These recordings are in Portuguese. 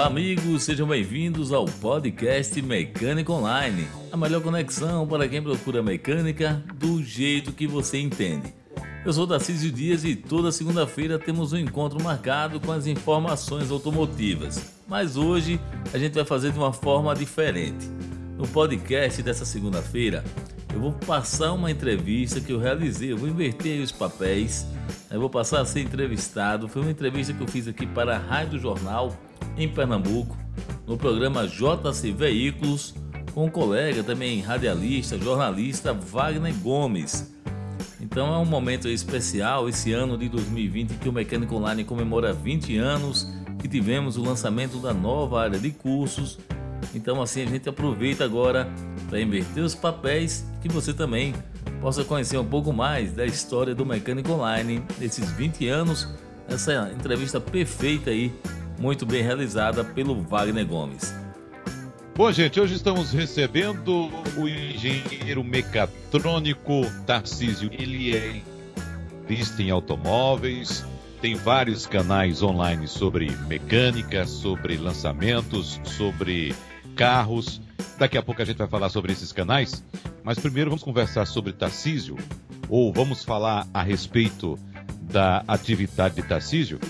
Olá, amigos, sejam bem-vindos ao podcast Mecânica Online, a melhor conexão para quem procura mecânica do jeito que você entende. Eu sou Darcísio Dias e toda segunda-feira temos um encontro marcado com as informações automotivas. Mas hoje a gente vai fazer de uma forma diferente. No podcast dessa segunda-feira, eu vou passar uma entrevista que eu realizei, eu vou inverter os papéis, eu vou passar a ser entrevistado. Foi uma entrevista que eu fiz aqui para a Rádio Jornal em Pernambuco, no programa JC Veículos, com o colega também radialista, jornalista Wagner Gomes. Então é um momento especial esse ano de 2020 que o Mecânico Online comemora 20 anos que tivemos o lançamento da nova área de cursos. Então assim a gente aproveita agora para inverter os papéis que você também possa conhecer um pouco mais da história do Mecânico Online nesses 20 anos. Essa entrevista perfeita aí, muito bem realizada pelo Wagner Gomes. Bom, gente, hoje estamos recebendo o engenheiro mecatrônico Tarcísio. Ele é em automóveis, tem vários canais online sobre mecânica, sobre lançamentos, sobre carros. Daqui a pouco a gente vai falar sobre esses canais, mas primeiro vamos conversar sobre Tarcísio, ou vamos falar a respeito da atividade de Tarcísio,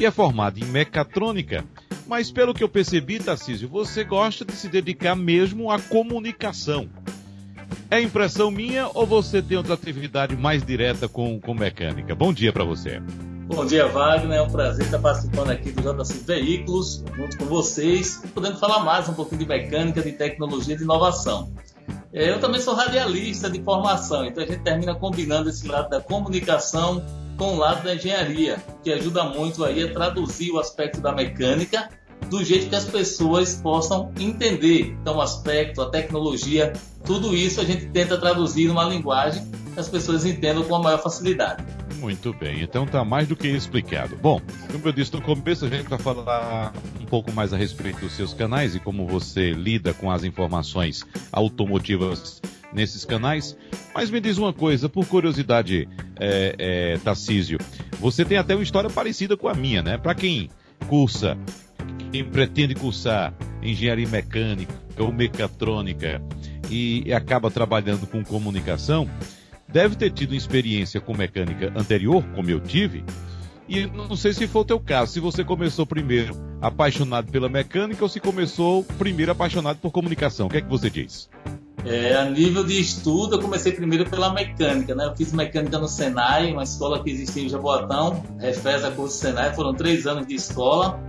que é formado em mecatrônica mas pelo que eu percebi, Tarcísio, você gosta de se dedicar mesmo à comunicação. É impressão minha ou você tem outra atividade mais direta com, com mecânica? Bom dia para você. Bom dia, Wagner. É um prazer estar participando aqui do JC Veículos, junto com vocês, podendo falar mais um pouquinho de mecânica, de tecnologia, de inovação. É, eu também sou radialista de formação, então a gente termina combinando esse lado da comunicação com o lado da engenharia, que ajuda muito aí a traduzir o aspecto da mecânica do jeito que as pessoas possam entender. Então, o aspecto, a tecnologia, tudo isso a gente tenta traduzir numa linguagem que as pessoas entendam com a maior facilidade. Muito bem, então está mais do que explicado. Bom, como eu disse no começo, a gente vai falar um pouco mais a respeito dos seus canais e como você lida com as informações automotivas nesses canais. Mas me diz uma coisa, por curiosidade, é, é, Tarcísio, você tem até uma história parecida com a minha, né? Para quem cursa quem pretende cursar engenharia mecânica ou mecatrônica e acaba trabalhando com comunicação, deve ter tido experiência com mecânica anterior, como eu tive, e não sei se foi o teu caso, se você começou primeiro apaixonado pela mecânica ou se começou primeiro apaixonado por comunicação. O que é que você diz? É, a nível de estudo, eu comecei primeiro pela mecânica, né? Eu fiz mecânica no Senai, uma escola que existia em Jaboatão, Refesa Curso Senai, foram três anos de escola.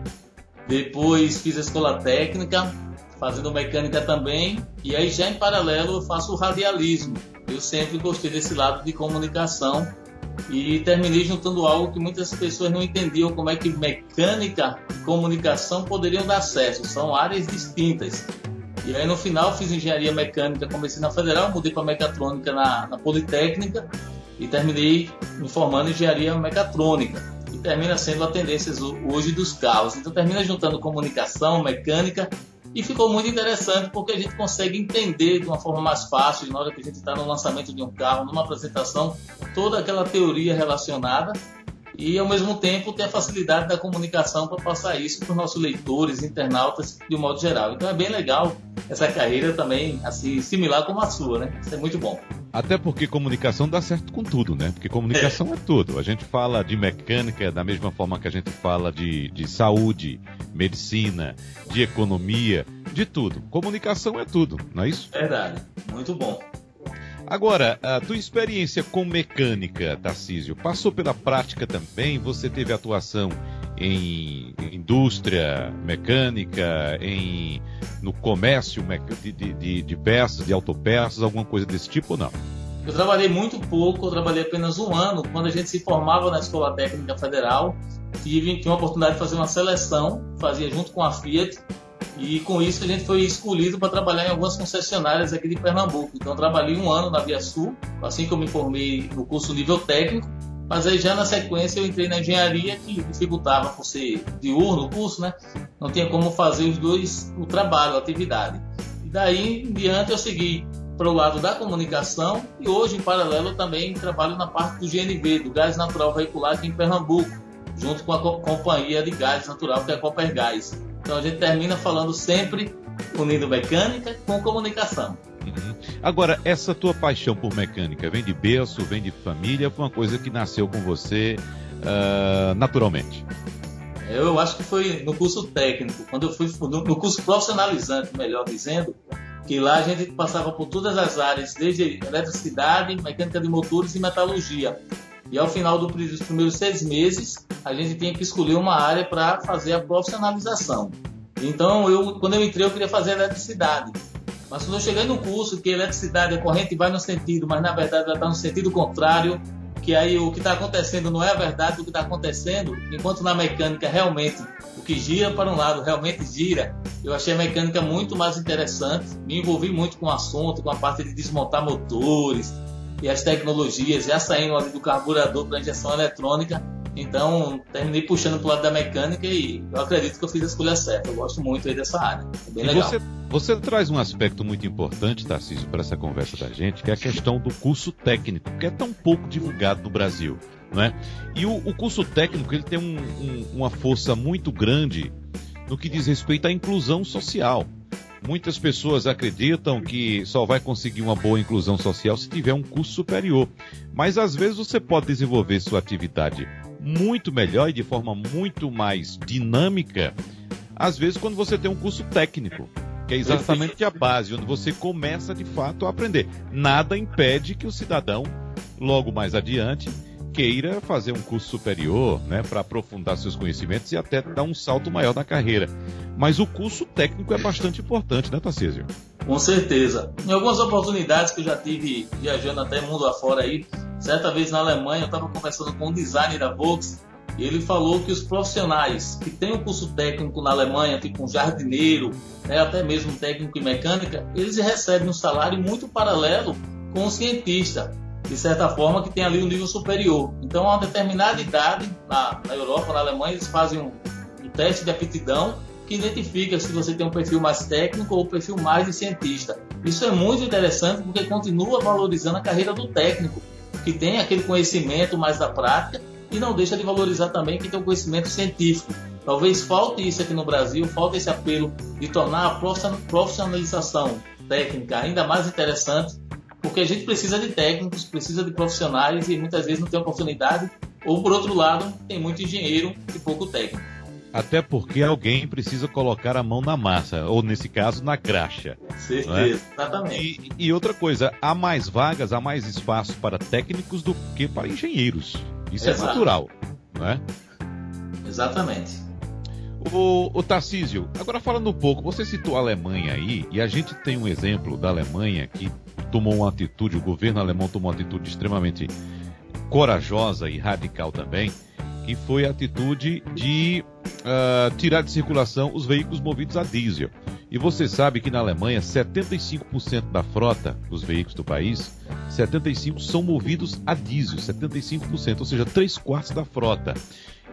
Depois fiz a escola técnica, fazendo mecânica também. E aí já em paralelo eu faço o radialismo. Eu sempre gostei desse lado de comunicação e terminei juntando algo que muitas pessoas não entendiam como é que mecânica e comunicação poderiam dar certo. São áreas distintas. E aí no final fiz engenharia mecânica, comecei na Federal, mudei para mecatrônica na, na Politécnica e terminei me formando em engenharia mecatrônica termina sendo a tendência hoje dos carros. Então termina juntando comunicação, mecânica e ficou muito interessante porque a gente consegue entender de uma forma mais fácil na hora que a gente está no lançamento de um carro, numa apresentação, toda aquela teoria relacionada e ao mesmo tempo ter a facilidade da comunicação para passar isso para os nossos leitores, internautas de um modo geral. Então é bem legal essa carreira também, assim, similar como a sua, né? Isso é muito bom. Até porque comunicação dá certo com tudo, né? Porque comunicação é, é tudo. A gente fala de mecânica da mesma forma que a gente fala de, de saúde, medicina, de economia, de tudo. Comunicação é tudo, não é isso? Verdade, muito bom. Agora, a tua experiência com mecânica, Tarcísio, passou pela prática também? Você teve atuação em indústria mecânica, em no comércio de, de, de peças, de autopeças, alguma coisa desse tipo ou não? Eu trabalhei muito pouco, eu trabalhei apenas um ano. Quando a gente se formava na Escola Técnica Federal, tive, tive a oportunidade de fazer uma seleção, fazia junto com a Fiat, e com isso a gente foi escolhido para trabalhar em algumas concessionárias aqui de Pernambuco. Então trabalhei um ano na Via Sul, assim que eu me formei no curso nível técnico, mas aí já na sequência eu entrei na engenharia que dificultava por ser diurno o curso, né? Não tinha como fazer os dois, o trabalho, a atividade. E daí em diante eu segui para o lado da comunicação e hoje em paralelo também trabalho na parte do GNV, do gás natural veicular aqui em Pernambuco, junto com a companhia de gás natural que é a Copergás. Então a gente termina falando sempre unindo mecânica com comunicação. Uhum. Agora, essa tua paixão por mecânica vem de berço, vem de família, foi uma coisa que nasceu com você uh, naturalmente? Eu acho que foi no curso técnico, quando eu fui no curso profissionalizante, melhor dizendo, que lá a gente passava por todas as áreas, desde eletricidade, mecânica de motores e metalurgia. E ao final dos primeiros seis meses, a gente tinha que escolher uma área para fazer a profissionalização. Então, eu, quando eu entrei, eu queria fazer eletricidade. Mas quando eu cheguei no curso, que eletricidade, a corrente vai no sentido, mas na verdade ela está no sentido contrário, que aí o que está acontecendo não é a verdade do que está acontecendo, enquanto na mecânica realmente o que gira para um lado realmente gira. Eu achei a mecânica muito mais interessante, me envolvi muito com o assunto, com a parte de desmontar motores e as tecnologias, já saindo do carburador para injeção eletrônica. Então, terminei puxando para o lado da mecânica e eu acredito que eu fiz a escolha certa. Eu gosto muito aí dessa área. É bem legal. Você, você traz um aspecto muito importante, Tarcísio, para essa conversa da gente, que é a questão do curso técnico, que é tão pouco divulgado no Brasil. Não é? E o, o curso técnico ele tem um, um, uma força muito grande no que diz respeito à inclusão social. Muitas pessoas acreditam que só vai conseguir uma boa inclusão social se tiver um curso superior. Mas às vezes você pode desenvolver sua atividade muito melhor e de forma muito mais dinâmica, às vezes quando você tem um curso técnico, que é exatamente a base, onde você começa de fato a aprender. Nada impede que o cidadão, logo mais adiante, queira fazer um curso superior, né, para aprofundar seus conhecimentos e até dar um salto maior na carreira. Mas o curso técnico é bastante importante, né, Tarcísio? Com certeza. Em algumas oportunidades que eu já tive viajando até mundo afora aí, certa vez na Alemanha eu estava conversando com um designer da Volks e ele falou que os profissionais que têm um curso técnico na Alemanha, tipo um jardineiro, né, até mesmo técnico em mecânica, eles recebem um salário muito paralelo com o cientista de certa forma, que tem ali um nível superior. Então, a uma determinada idade, na, na Europa, na Alemanha, eles fazem um, um, teste de aptidão que identifica se você tem um perfil mais técnico ou um perfil mais de cientista. Isso é muito interessante porque continua valorizando a carreira do técnico, que tem aquele conhecimento mais da prática e não deixa de valorizar também quem tem um conhecimento científico. Talvez falte isso aqui no Brasil, falte esse apelo de tornar a profissionalização técnica ainda mais interessante porque a gente precisa de técnicos, precisa de profissionais e muitas vezes não tem oportunidade, ou por outro lado, tem muito engenheiro e pouco técnico. Até porque alguém precisa colocar a mão na massa, ou nesse caso, na graxa. Certeza, é? exatamente. E, e, outra coisa, há mais vagas, há mais espaço para técnicos do que para engenheiros. Isso é Exato. é natural, não é? Exatamente. O, o Tarcísio, agora falando um pouco, você citou a Alemanha aí, e a gente tem um exemplo da Alemanha que tomou uma atitude, o governo alemão tomou uma atitude extremamente corajosa e radical também, que foi a atitude de uh, tirar de circulação os veículos movidos a diesel. E você sabe que na Alemanha 75% da frota dos veículos do país, 75% são movidos a diesel, 75%, ou seja, 3 quartos da frota.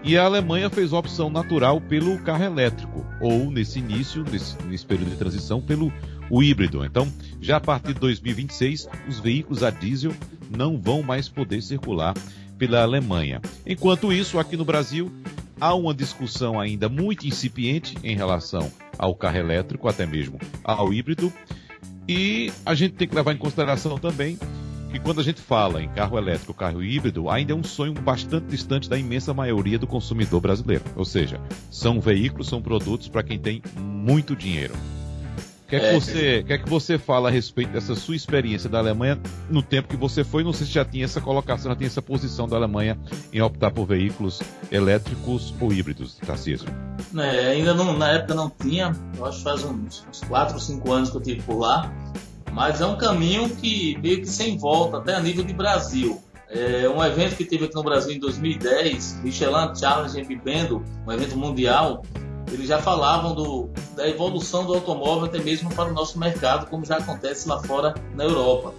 E a Alemanha fez uma opção natural pelo carro elétrico, ou nesse início, nesse, nesse período de transição, pelo híbrido. Então, já a partir de 2026, os veículos a diesel não vão mais poder circular pela Alemanha. Enquanto isso, aqui no Brasil, há uma discussão ainda muito incipiente em relação ao carro elétrico, até mesmo ao híbrido. E a gente tem que levar em consideração também que quando a gente fala em carro elétrico, carro híbrido, ainda é um sonho bastante distante da imensa maioria do consumidor brasileiro. Ou seja, são veículos, são produtos para quem tem muito dinheiro. O que é que, é, você, que é que você fala a respeito dessa sua experiência da Alemanha no tempo que você foi? Não sei se já tinha essa colocação, já tinha essa posição da Alemanha em optar por veículos elétricos ou híbridos, Tarcísio. É, ainda não, na época não tinha, eu acho que faz uns, uns 4 ou 5 anos que eu estive por lá, mas é um caminho que meio que sem volta, até a nível de Brasil. É um evento que teve aqui no Brasil em 2010, Michelin Challenge em Bibendo, um evento mundial, eles já falavam do, da evolução do automóvel até mesmo para o nosso mercado, como já acontece lá fora na Europa.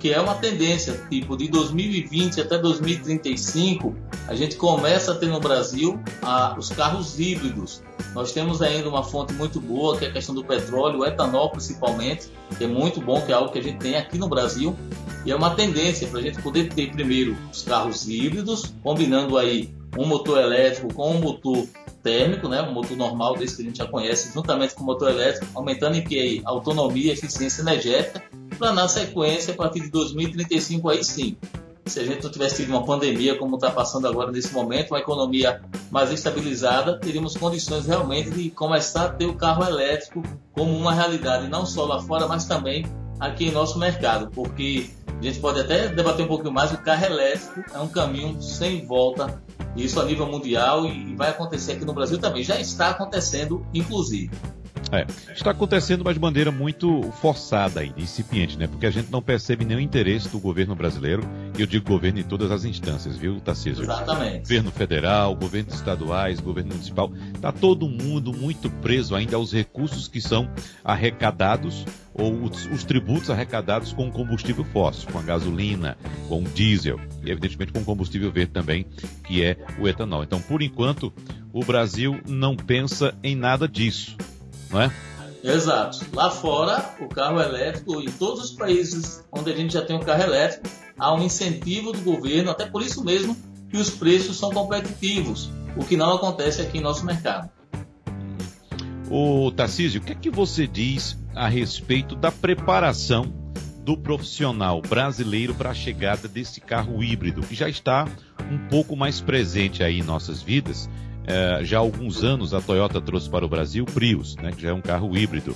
Que é uma tendência, tipo, de 2020 até 2035, a gente começa a ter no Brasil a, os carros híbridos. Nós temos ainda uma fonte muito boa, que é a questão do petróleo, o etanol principalmente, que é muito bom, que é algo que a gente tem aqui no Brasil. E é uma tendência para a gente poder ter primeiro os carros híbridos, combinando aí um motor elétrico com um motor térmico, né, um motor normal desse que a gente já conhece, juntamente com o motor elétrico, aumentando em que autonomia eficiência energética, para na sequência, a partir de 2035, aí sim, se a gente não tivesse tido uma pandemia como está passando agora nesse momento, uma economia mais estabilizada, teríamos condições realmente de começar a ter o carro elétrico como uma realidade, não só lá fora, mas também aqui em nosso mercado, porque a gente pode até debater um pouquinho mais, o carro elétrico é um caminho sem volta, isso a nível mundial e vai acontecer aqui no Brasil também, já está acontecendo, inclusive. É, está acontecendo, mas de maneira muito forçada e incipiente, né? Porque a gente não percebe nenhum interesse do governo brasileiro, e eu digo governo em todas as instâncias, viu, Tarcísio? Exatamente. Governo federal, governos estaduais, governo municipal, está todo mundo muito preso ainda aos recursos que são arrecadados ou os, os, tributos arrecadados com combustível fóssil, com a gasolina, com o diesel e evidentemente com combustível verde também, que é o etanol. Então, por enquanto, o Brasil não pensa em nada disso não é? Exato. Lá fora, o carro elétrico, em todos os países onde a gente já tem um carro elétrico, há um incentivo do governo, até por isso mesmo que os preços são competitivos, o que não acontece aqui em nosso mercado. O Tarcísio, o que é que você diz a respeito da preparação do profissional brasileiro para a chegada desse carro híbrido, que já está um pouco mais presente aí em nossas vidas é, já há alguns anos a Toyota trouxe para o Brasil o Prius, né, que já é um carro híbrido.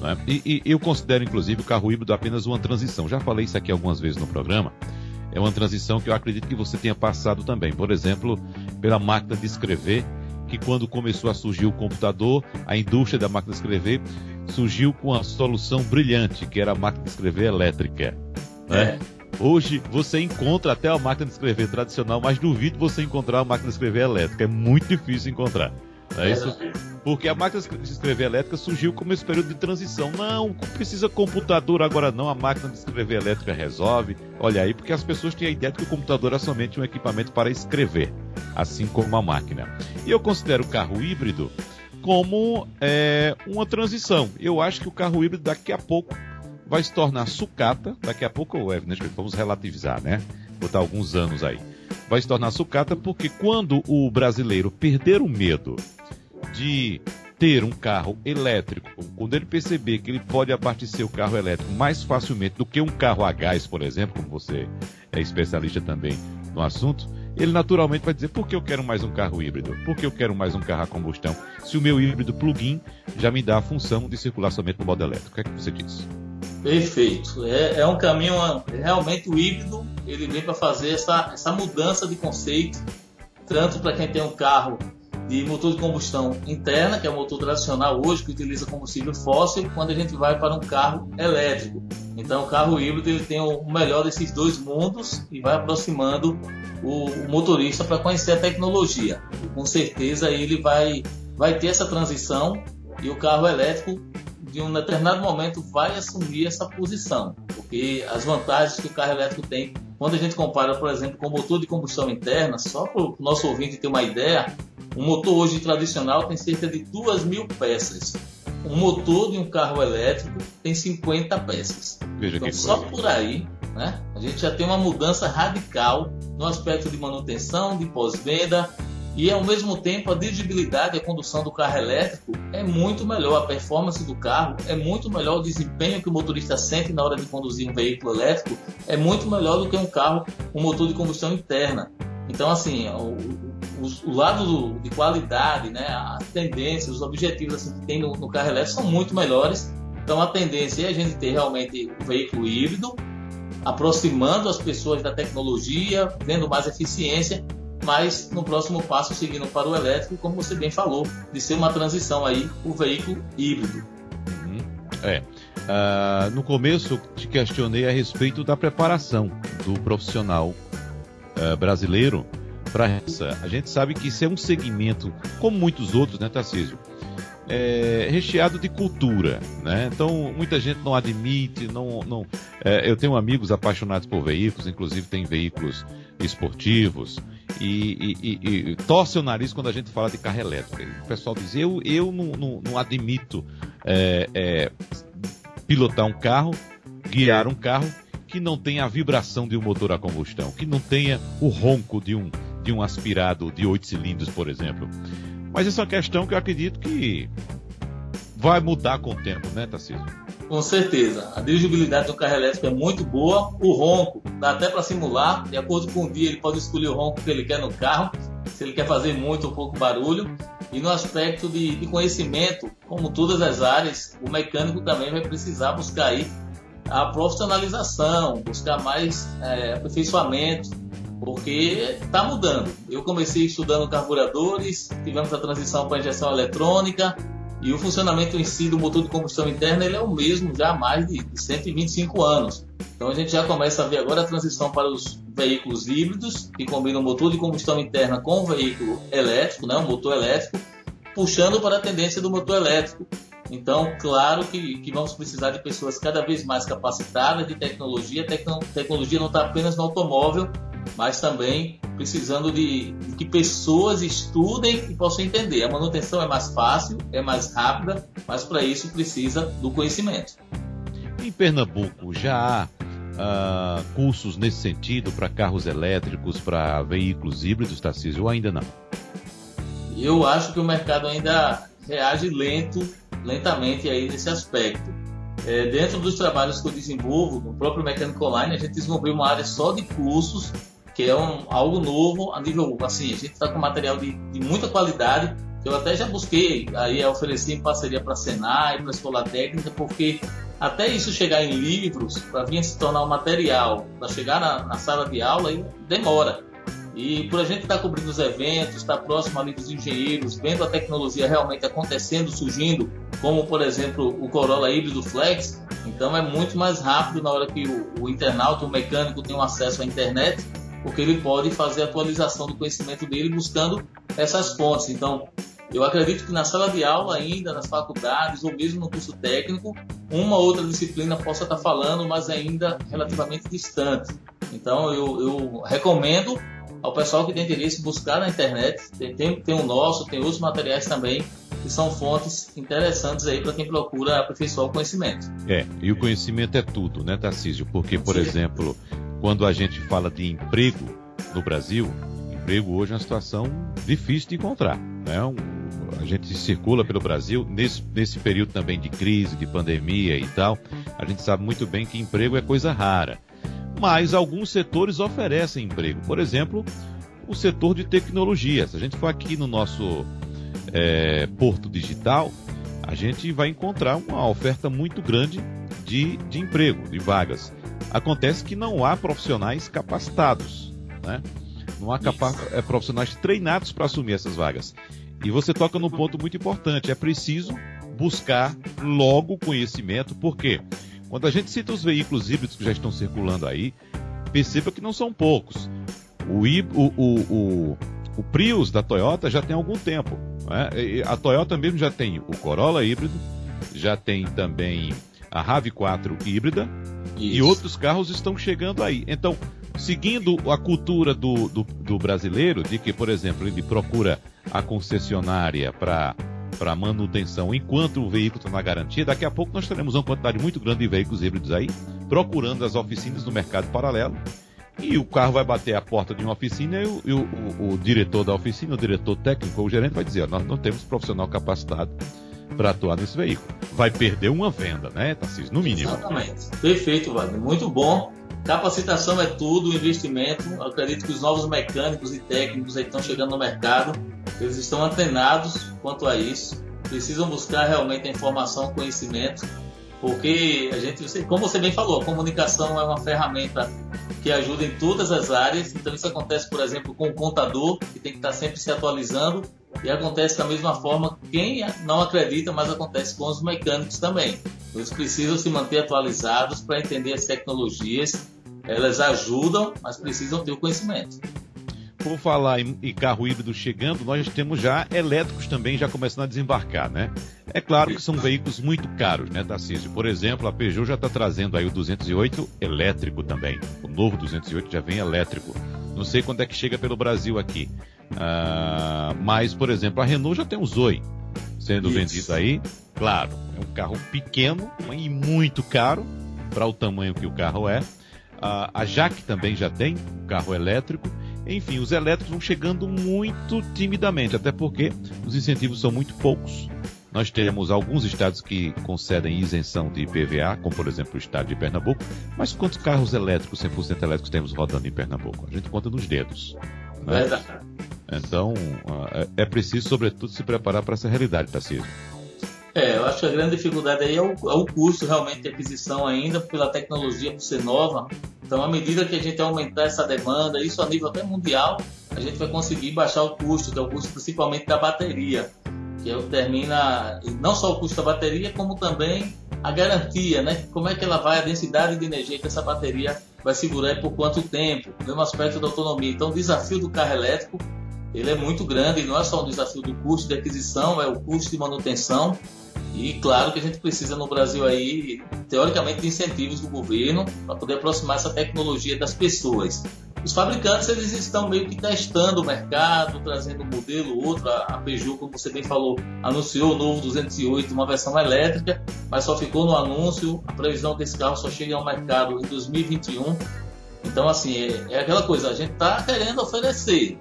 Né? E, e, eu considero, inclusive, o carro híbrido apenas uma transição. Já falei isso aqui algumas vezes no programa. É uma transição que eu acredito que você tenha passado também. Por exemplo, pela máquina de escrever, que quando começou a surgir o computador, a indústria da máquina de escrever surgiu com a solução brilhante, que era a máquina de escrever elétrica. Né? É. Hoje você encontra até a máquina de escrever tradicional, mas duvido você encontrar uma máquina de escrever elétrica. É muito difícil encontrar. É isso? Porque a máquina de escrever elétrica surgiu como esse período de transição. Não, precisa computador agora não, a máquina de escrever elétrica resolve. Olha aí, porque as pessoas têm a ideia de que o computador é somente um equipamento para escrever, assim como a máquina. E eu considero o carro híbrido como é, uma transição. Eu acho que o carro híbrido daqui a pouco vai se tornar sucata, daqui a pouco, evidentemente, vamos relativizar, né? Botar alguns anos aí. Vai se tornar sucata porque quando o brasileiro perder o medo de ter um carro elétrico, quando ele perceber que ele pode abastecer o carro elétrico mais facilmente do que um carro a gás, por exemplo, como você é especialista também no assunto, ele naturalmente vai dizer: por que eu quero mais um carro híbrido? Por que eu quero mais um carro a combustão? Se o meu híbrido plug-in já me dá a função de circular somente no modo elétrico. O que é que você diz? Perfeito. É, é um caminho, realmente híbrido, ele vem para fazer essa, essa mudança de conceito, tanto para quem tem um carro de motor de combustão interna, que é o motor tradicional hoje, que utiliza combustível fóssil, quando a gente vai para um carro elétrico. Então, o carro híbrido ele tem o melhor desses dois mundos e vai aproximando o, o motorista para conhecer a tecnologia. Com certeza, ele vai, vai ter essa transição e o carro elétrico de um determinado momento vai assumir essa posição, porque as vantagens que o carro elétrico tem, quando a gente compara, por exemplo, com o motor de combustão interna, só para o nosso ouvinte ter uma ideia, um motor hoje tradicional tem cerca de 2 mil peças. Um motor de um carro elétrico tem 50 peças. Veja então, só por aí, né, a gente já tem uma mudança radical no aspecto de manutenção, de pós-venda, e ao mesmo tempo a dirigibilidade e a condução do carro elétrico é muito melhor, a performance do carro é muito melhor, o desempenho que o motorista sente na hora de conduzir um veículo elétrico é muito melhor do que um carro com um motor de combustão interna. Então, assim, o, o, o lado do, de qualidade, né, as tendências, os objetivos assim, que tem no, no carro elétrico são muito melhores. Então, a tendência é a gente ter realmente um veículo híbrido, aproximando as pessoas da tecnologia, vendo mais eficiência mas no próximo passo seguindo para o elétrico, como você bem falou, de ser uma transição aí o veículo híbrido. Uhum. É. Uh, no começo te questionei a respeito da preparação do profissional uh, brasileiro para essa. A gente sabe que isso é um segmento, como muitos outros, né, Tarcísio? É, recheado de cultura, né? Então muita gente não admite, não, não. É, eu tenho amigos apaixonados por veículos, inclusive tem veículos esportivos e, e, e, e, torce o nariz quando a gente fala de carro elétrico. O pessoal diz: eu, eu não, não, não admito é, é, pilotar um carro, guiar um carro que não tenha a vibração de um motor a combustão, que não tenha o ronco de um, de um aspirado de oito cilindros, por exemplo. Mas isso é uma questão que eu acredito que vai mudar com o tempo, né, Tarcísio? Com certeza. A dirigibilidade do carro elétrico é muito boa. O ronco dá até para simular. De acordo com o dia, ele pode escolher o ronco que ele quer no carro, se ele quer fazer muito ou pouco barulho. E no aspecto de, de conhecimento, como todas as áreas, o mecânico também vai precisar buscar aí a profissionalização, buscar mais é, aperfeiçoamento, porque está mudando. Eu comecei estudando carburadores, tivemos a transição para injeção eletrônica, e o funcionamento em si do motor de combustão interna ele é o mesmo já há mais de 125 anos. Então a gente já começa a ver agora a transição para os veículos híbridos, que combinam motor de combustão interna com o veículo elétrico, né, o motor elétrico, puxando para a tendência do motor elétrico. Então, claro que, que vamos precisar de pessoas cada vez mais capacitadas de tecnologia. Tecno, tecnologia não está apenas no automóvel, mas também precisando de, de, que pessoas estudem e possam entender. A manutenção é mais fácil, é mais rápida, mas para isso precisa do conhecimento. Em Pernambuco já há uh, cursos nesse sentido para carros elétricos, para veículos híbridos, Tarcísio, ou ainda não? Eu acho que o mercado ainda reage lento, lentamente aí nesse aspecto. É, dentro dos trabalhos que eu desenvolvo, no próprio Mecânico Online, a gente desenvolveu uma área só de cursos que é um, algo novo a nível, assim, a gente está com material de, de, muita qualidade, que eu até já busquei aí oferecer em parceria para a Senai, para a Escola Técnica, porque até isso chegar em livros, para vir se tornar um material, para chegar na, na, sala de aula, demora. E por a gente estar tá cobrindo os eventos, estar tá próximo ali dos engenheiros, vendo a tecnologia realmente acontecendo, surgindo, como por exemplo o Corolla híbrido Flex, então é muito mais rápido na hora que o, o internauta, o mecânico tem um acesso à internet, porque ele pode fazer a atualização do conhecimento dele buscando essas fontes. Então, eu acredito que na sala de aula ainda, nas faculdades ou mesmo no curso técnico, uma ou outra disciplina possa estar falando, mas ainda relativamente distante. Então, eu, eu recomendo ao pessoal que tem interesse buscar na internet, tem, tem, tem o nosso, tem outros materiais também, que são fontes interessantes aí para quem procura aperfeiçoar o conhecimento. É, e o conhecimento é tudo, né, Tarcísio? Porque, por Sim. exemplo, quando a gente fala de emprego no Brasil, emprego hoje é uma situação difícil de encontrar. Né? Um, a gente circula pelo Brasil nesse, nesse período também de crise, de pandemia e tal. A gente sabe muito bem que emprego é coisa rara. Mas alguns setores oferecem emprego. Por exemplo, o setor de tecnologia. Se a gente for aqui no nosso é, Porto Digital, a gente vai encontrar uma oferta muito grande de, de emprego, de vagas. Acontece que não há profissionais capacitados, né? Não há capa é, profissionais treinados para assumir essas vagas. E você toca num ponto muito importante: é preciso buscar logo conhecimento, porque quando a gente cita os veículos híbridos que já estão circulando aí, perceba que não são poucos. O, o, o, o, o Prius da Toyota já tem algum tempo. Né? A Toyota mesmo já tem o Corolla híbrido, já tem também a RAV4 híbrida, isso. E outros carros estão chegando aí. Então, seguindo a cultura do, do, do brasileiro, de que, por exemplo, ele procura a concessionária para para manutenção enquanto o veículo está na garantia, daqui a pouco nós teremos uma quantidade muito grande de veículos híbridos aí, procurando as oficinas no mercado paralelo. E o carro vai bater a porta de uma oficina e o, e o, o, o diretor da oficina, o diretor técnico ou o gerente vai dizer: ó, nós não temos profissional capacitado para atuar nesse veículo. Vai perder uma venda, né, Tarcísio? No mínimo. Exatamente. Perfeito, Wagner. Muito bom. Capacitação é tudo, investimento. Eu acredito que os novos mecânicos e técnicos estão chegando no mercado, eles estão antenados quanto a isso. Precisam buscar realmente a informação, conhecimento, porque a gente, como você bem falou, a comunicação é uma ferramenta que ajuda em todas as áreas. Então isso acontece, por exemplo, com o contador, que tem que estar sempre se atualizando e acontece da mesma forma, quem não acredita, mas acontece com os mecânicos também. Eles precisam se manter atualizados para entender as tecnologias. Elas ajudam, mas precisam ter o conhecimento. Por falar em, em carro híbrido chegando, nós temos já elétricos também já começando a desembarcar, né? É claro que são veículos muito caros, né, Tarcísio? Por exemplo, a Peugeot já está trazendo aí o 208 elétrico também. O novo 208 já vem elétrico. Não sei quando é que chega pelo Brasil aqui. Uh, mas, por exemplo, a Renault já tem um Zoe sendo Isso. vendido aí. Claro, é um carro pequeno e muito caro para o tamanho que o carro é. Uh, a Jaque também já tem um carro elétrico. Enfim, os elétricos vão chegando muito timidamente, até porque os incentivos são muito poucos. Nós temos alguns estados que concedem isenção de IPVA, como por exemplo o estado de Pernambuco, mas quantos carros elétricos, 100% elétricos, temos rodando em Pernambuco? A gente conta nos dedos. Né? Então, ah, é, é preciso, sobretudo, se preparar para essa realidade, Tarcísio. É, eu acho que a grande dificuldade aí é o, é o, custo realmente de aquisição ainda, pela tecnologia por ser nova. Então, à medida que a gente aumentar essa demanda, isso a nível até mundial, a gente vai conseguir baixar o custo, que é o custo principalmente da bateria, que é o que termina não só o custo da bateria, como também a garantia, né? Como é que ela vai, a densidade de energia que essa bateria vai segurar e por quanto tempo, mesmo aspecto da autonomia. Então, o desafio do carro elétrico ele é muito grande, não é só um desafio do custo de aquisição, é o custo de manutenção e claro que a gente precisa no Brasil aí, teoricamente, de incentivos do governo para poder aproximar essa tecnologia das pessoas. Os fabricantes eles estão meio que testando o mercado, trazendo um modelo, outro. A Peugeot, como você bem falou, anunciou o novo 208, uma versão elétrica, mas só ficou no anúncio. A previsão desse carro só chega ao mercado em 2021. Então, assim, é, é aquela coisa, a gente está querendo oferecer,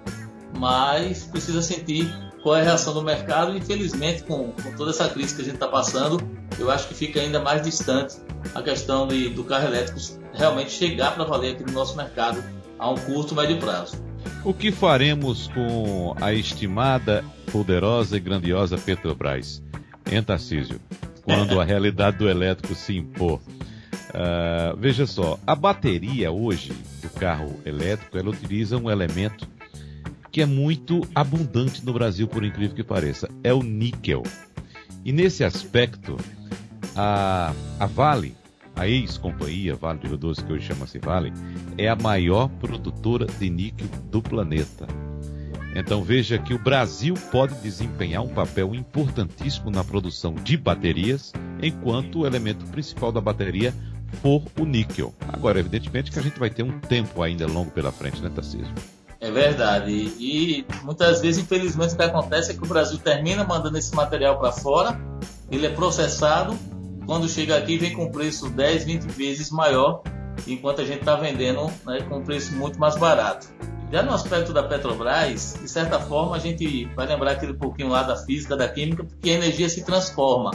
mas precisa sentir qual é a reação do mercado. Infelizmente, com, com toda essa crise que a gente está passando, eu acho que fica ainda mais distante a questão de, do carro elétrico realmente chegar para valer aqui no nosso mercado a um curto, médio prazo. O que faremos com a estimada, poderosa e grandiosa Petrobras, em Tarcísio, quando a realidade do elétrico se impor? Uh, veja só, a bateria hoje do carro elétrico, ela utiliza um elemento que é muito abundante no Brasil, por incrível que pareça, é o níquel. E nesse aspecto, a, a Vale, a ex-companhia Vale de Rio Doce, que hoje chama-se Vale, é a maior produtora de níquel do planeta. Então veja que o Brasil pode desempenhar um papel importantíssimo na produção de baterias, enquanto o elemento principal da bateria for o níquel. Agora, evidentemente que a gente vai ter um tempo ainda longo pela frente, né, Tarcísio? É verdade. E, muitas vezes, infelizmente, o que acontece é que o Brasil termina mandando esse material para fora, ele é processado, quando chega aqui vem com preço 10, 20 vezes maior, enquanto a gente está vendendo né, com um preço muito mais barato. Já no aspecto da Petrobras, de certa forma, a gente vai lembrar aquele pouquinho lá da física, da química, porque a energia se transforma.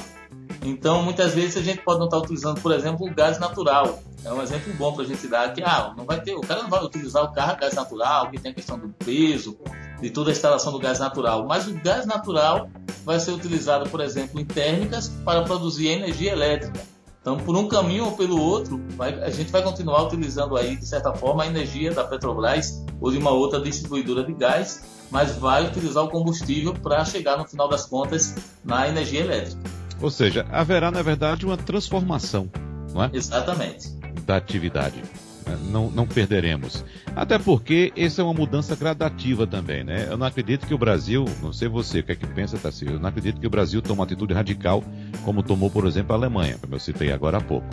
Então, muitas vezes a gente pode não estar utilizando, por exemplo, o gás natural. É um exemplo bom para a gente dar que ah, não vai ter, o cara não vai utilizar o carro gás natural, que tem a questão do peso, de toda a instalação do gás natural. Mas o gás natural vai ser utilizado, por exemplo, em térmicas para produzir energia elétrica. Então, por um caminho ou pelo outro, vai, a gente vai continuar utilizando aí, de certa forma, a energia da Petrobras ou de uma outra distribuidora de gás, mas vai utilizar o combustível para chegar, no final das contas, na energia elétrica. Ou seja, haverá, na verdade, uma transformação, não é? Exatamente. Da atividade. Né? Não, não perderemos. Até porque essa é uma mudança gradativa também, né? Eu não acredito que o Brasil, não sei você, o que é que pensa, Tarcísio, eu não acredito que o Brasil tome uma atitude radical como tomou, por exemplo, a Alemanha, como eu citei agora há pouco.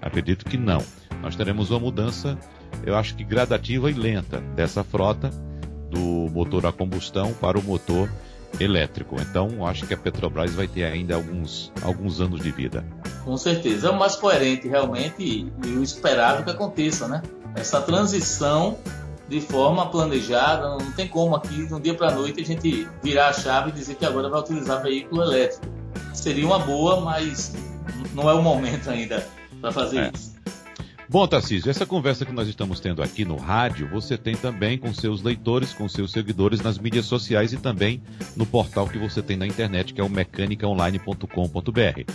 Acredito que não. Nós teremos uma mudança, eu acho que gradativa e lenta dessa frota do motor a combustão para o motor elétrico. Então, acho que a Petrobras vai ter ainda alguns, alguns anos de vida. Com certeza. É o mais coerente, realmente, e, e o esperado que aconteça, né? Essa transição de forma planejada, não tem como aqui, de um dia para a noite, a gente virar a chave e dizer que agora vai utilizar veículo elétrico. Seria uma boa, mas não é o momento ainda para fazer é. isso. Bom, Tarcísio, essa conversa que nós estamos tendo aqui no rádio, você tem também com seus leitores, com seus seguidores nas mídias sociais e também no portal que você tem na internet, que é o mecanicaonline.com.br.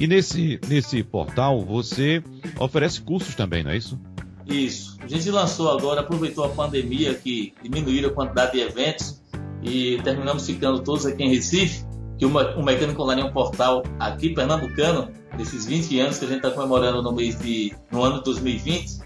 E nesse, nesse portal você oferece cursos também, não é isso? Isso. A gente lançou agora, aproveitou a pandemia que diminuiu a quantidade de eventos e terminamos ficando todos aqui em Recife, que o Mecânico Online é um portal aqui pernambucano desses 20 anos que a gente está comemorando no mês de no ano de 2020,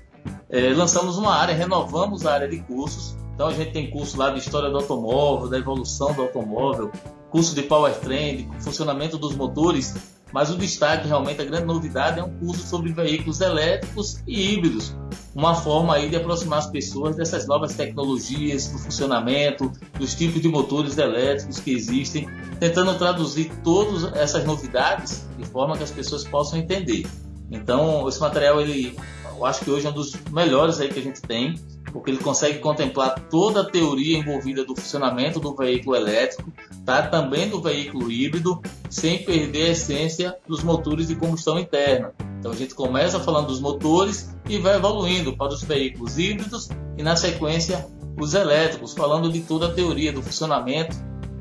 é, lançamos uma área, renovamos a área de cursos. Então a gente tem curso lá de história do automóvel, da evolução do automóvel, curso de powertrain, de funcionamento dos motores, mas o destaque, realmente, a grande novidade é um curso sobre veículos elétricos e híbridos. Uma forma aí de aproximar as pessoas dessas novas tecnologias, do funcionamento, dos tipos de motores elétricos que existem, tentando traduzir todas essas novidades de forma que as pessoas possam entender. Então, esse material, ele, eu acho que hoje é um dos melhores aí que a gente tem. porque ele consegue contemplar toda a teoria envolvida do funcionamento do veículo elétrico, tá? também do veículo híbrido, sem perder a essência dos motores de combustão interna. Então a gente começa falando dos motores e vai evoluindo para os veículos híbridos e na sequência os elétricos, falando de toda a teoria do funcionamento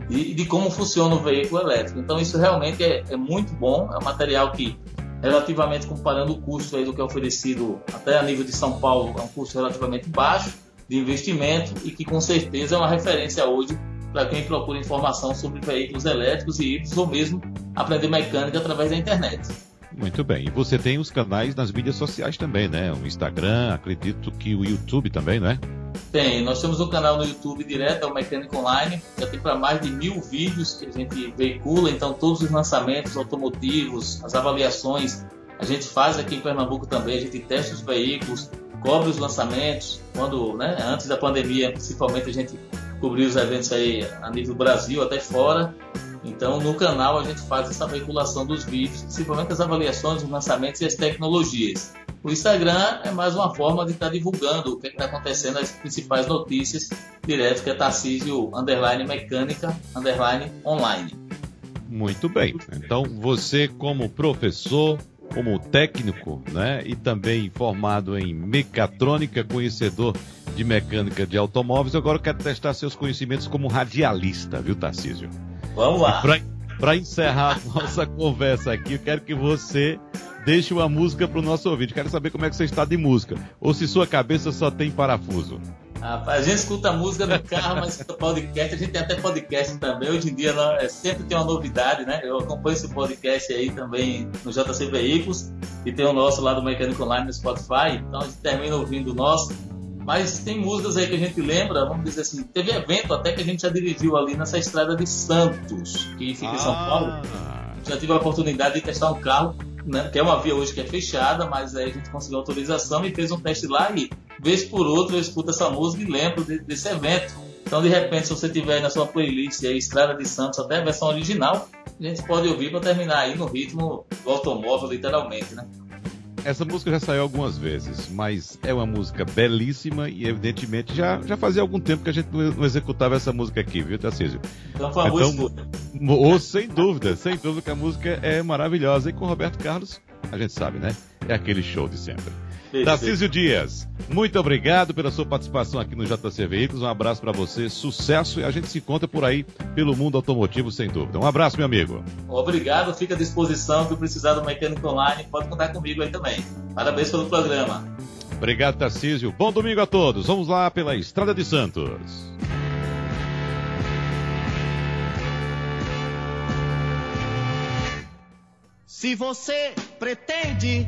e de como funciona o veículo elétrico. Então isso realmente é, é muito bom, é um material que relativamente comparando o custo aí do que é oferecido até a nível de São Paulo, é um custo relativamente baixo de investimento e que com certeza é uma referência hoje para quem procura informação sobre veículos elétricos e híbridos ou mesmo aprender mecânica através da internet. Muito bem. E você tem os canais nas mídias sociais também, né? O Instagram, acredito que o YouTube também, não é? Tem, nós temos um canal no YouTube direto, é o Mecânico Online, já tem para mais de mil vídeos que a gente veicula, então todos os lançamentos automotivos, as avaliações, a gente faz aqui em Pernambuco também, a gente testa os veículos, cobre os lançamentos, quando, né, antes da pandemia, principalmente a gente cobriu os eventos aí a nível Brasil até fora, então no canal a gente faz essa veiculação dos vídeos, principalmente as avaliações, os lançamentos e as tecnologias. O Instagram é mais uma forma de estar tá divulgando o que é está acontecendo, as principais notícias direto, que é Tarcísio underline mecânica underline online. Muito bem. Então você como professor, como técnico, né, e também formado em mecatrônica, conhecedor de mecânica de automóveis, agora quero testar seus conhecimentos como radialista, viu, Tarcísio? Vamos lá. Para encerrar a nossa conversa aqui, eu quero que você deixe uma música para o nosso ouvinte. Quero saber como é que você está de música. Ou se sua cabeça só tem parafuso. Rapaz, a gente escuta música no carro, mas escuta podcast. A gente tem até podcast também. Hoje em dia é, sempre tem uma novidade, né? Eu acompanho esse podcast aí também no JC Veículos e tem o nosso lá do Mecânico Online no Spotify. Então a gente termina ouvindo o nosso. Mas tem músicas aí que a gente lembra, vamos dizer assim, teve evento até que a gente já dirigiu ali nessa estrada de Santos, que fica ah. em São ah. Paulo. Já tive a oportunidade de testar um carro né, que é uma via hoje que é fechada, mas aí a gente conseguiu autorização e fez um teste lá e, vez por outra, eu escuto essa música e lembro de, desse evento. Então, de repente, se você tiver na sua playlist aí, Estrada de Santos, até a versão original, a gente pode ouvir para terminar aí no ritmo do automóvel, literalmente, né? Essa música já saiu algumas vezes, mas é uma música belíssima e, evidentemente, já, já fazia algum tempo que a gente não executava essa música aqui, viu, Tarcísio? Então foi uma então, Ou, sem dúvida, sem dúvida que a música é maravilhosa. E com Roberto Carlos, a gente sabe, né? É aquele show de sempre. Tarcísio Dias, muito obrigado pela sua participação aqui no JC Veículos. Um abraço para você, sucesso e a gente se encontra por aí pelo mundo automotivo, sem dúvida. Um abraço, meu amigo. Obrigado, fica à disposição. Se precisar do mecânico online, pode contar comigo aí também. Parabéns pelo programa. Obrigado, Tarcísio. Bom domingo a todos. Vamos lá pela Estrada de Santos. Se você pretende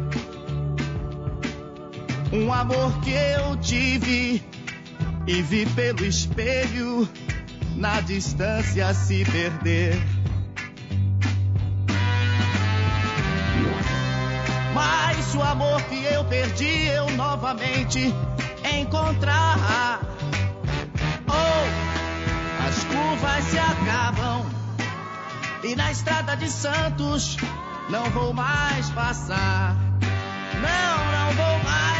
um amor que eu tive e vi pelo espelho na distância se perder. Mas o amor que eu perdi, eu novamente encontrar. Oh, as curvas se acabam e na estrada de Santos não vou mais passar. Não, não vou mais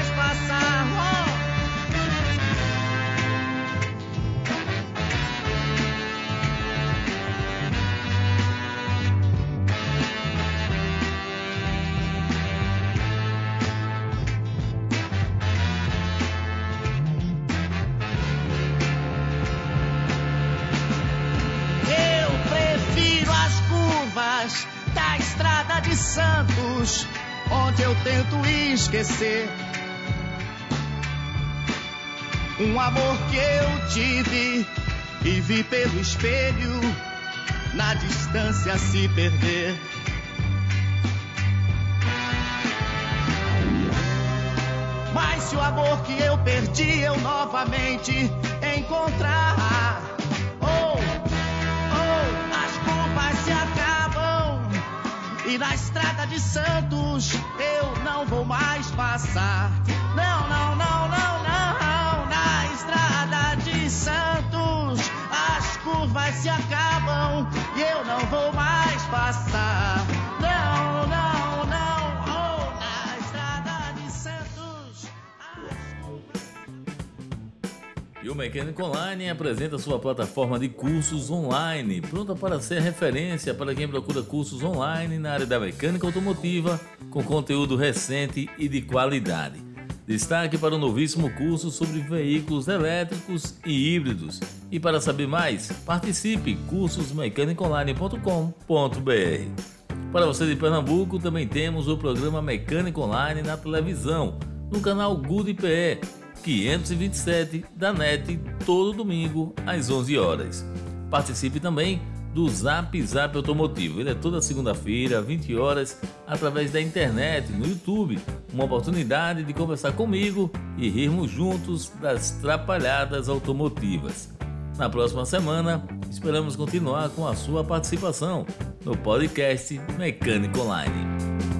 Santos, onde eu tento esquecer um amor que eu tive e vi pelo espelho na distância se perder. Mas se o amor que eu perdi eu novamente encontrar E na estrada de Santos eu não vou mais passar. Não, não, não, Santos as curvas se acabam e eu não vou mais passar. Não, não, não. Oh, na estrada de Santos. E o Mecânico Online apresenta sua plataforma de cursos online, pronta para ser referência para quem procura cursos online na área da mecânica automotiva, com conteúdo recente e de qualidade. Destaque para o novíssimo curso sobre veículos elétricos e híbridos. E para saber mais, participe cursosmecanicoonline.com.br. Para você de Pernambuco, também temos o programa Mecânica Online na televisão, no canal Good PE 527 da NET, todo domingo às 11 horas. Participe também do Zap Zap Automotivo. Ele é toda segunda-feira, 20 horas, através da internet, no YouTube. Uma oportunidade de conversar comigo e rirmos juntos das trapalhadas automotivas. Na próxima semana, esperamos continuar com a sua participação no podcast Mecânico Online.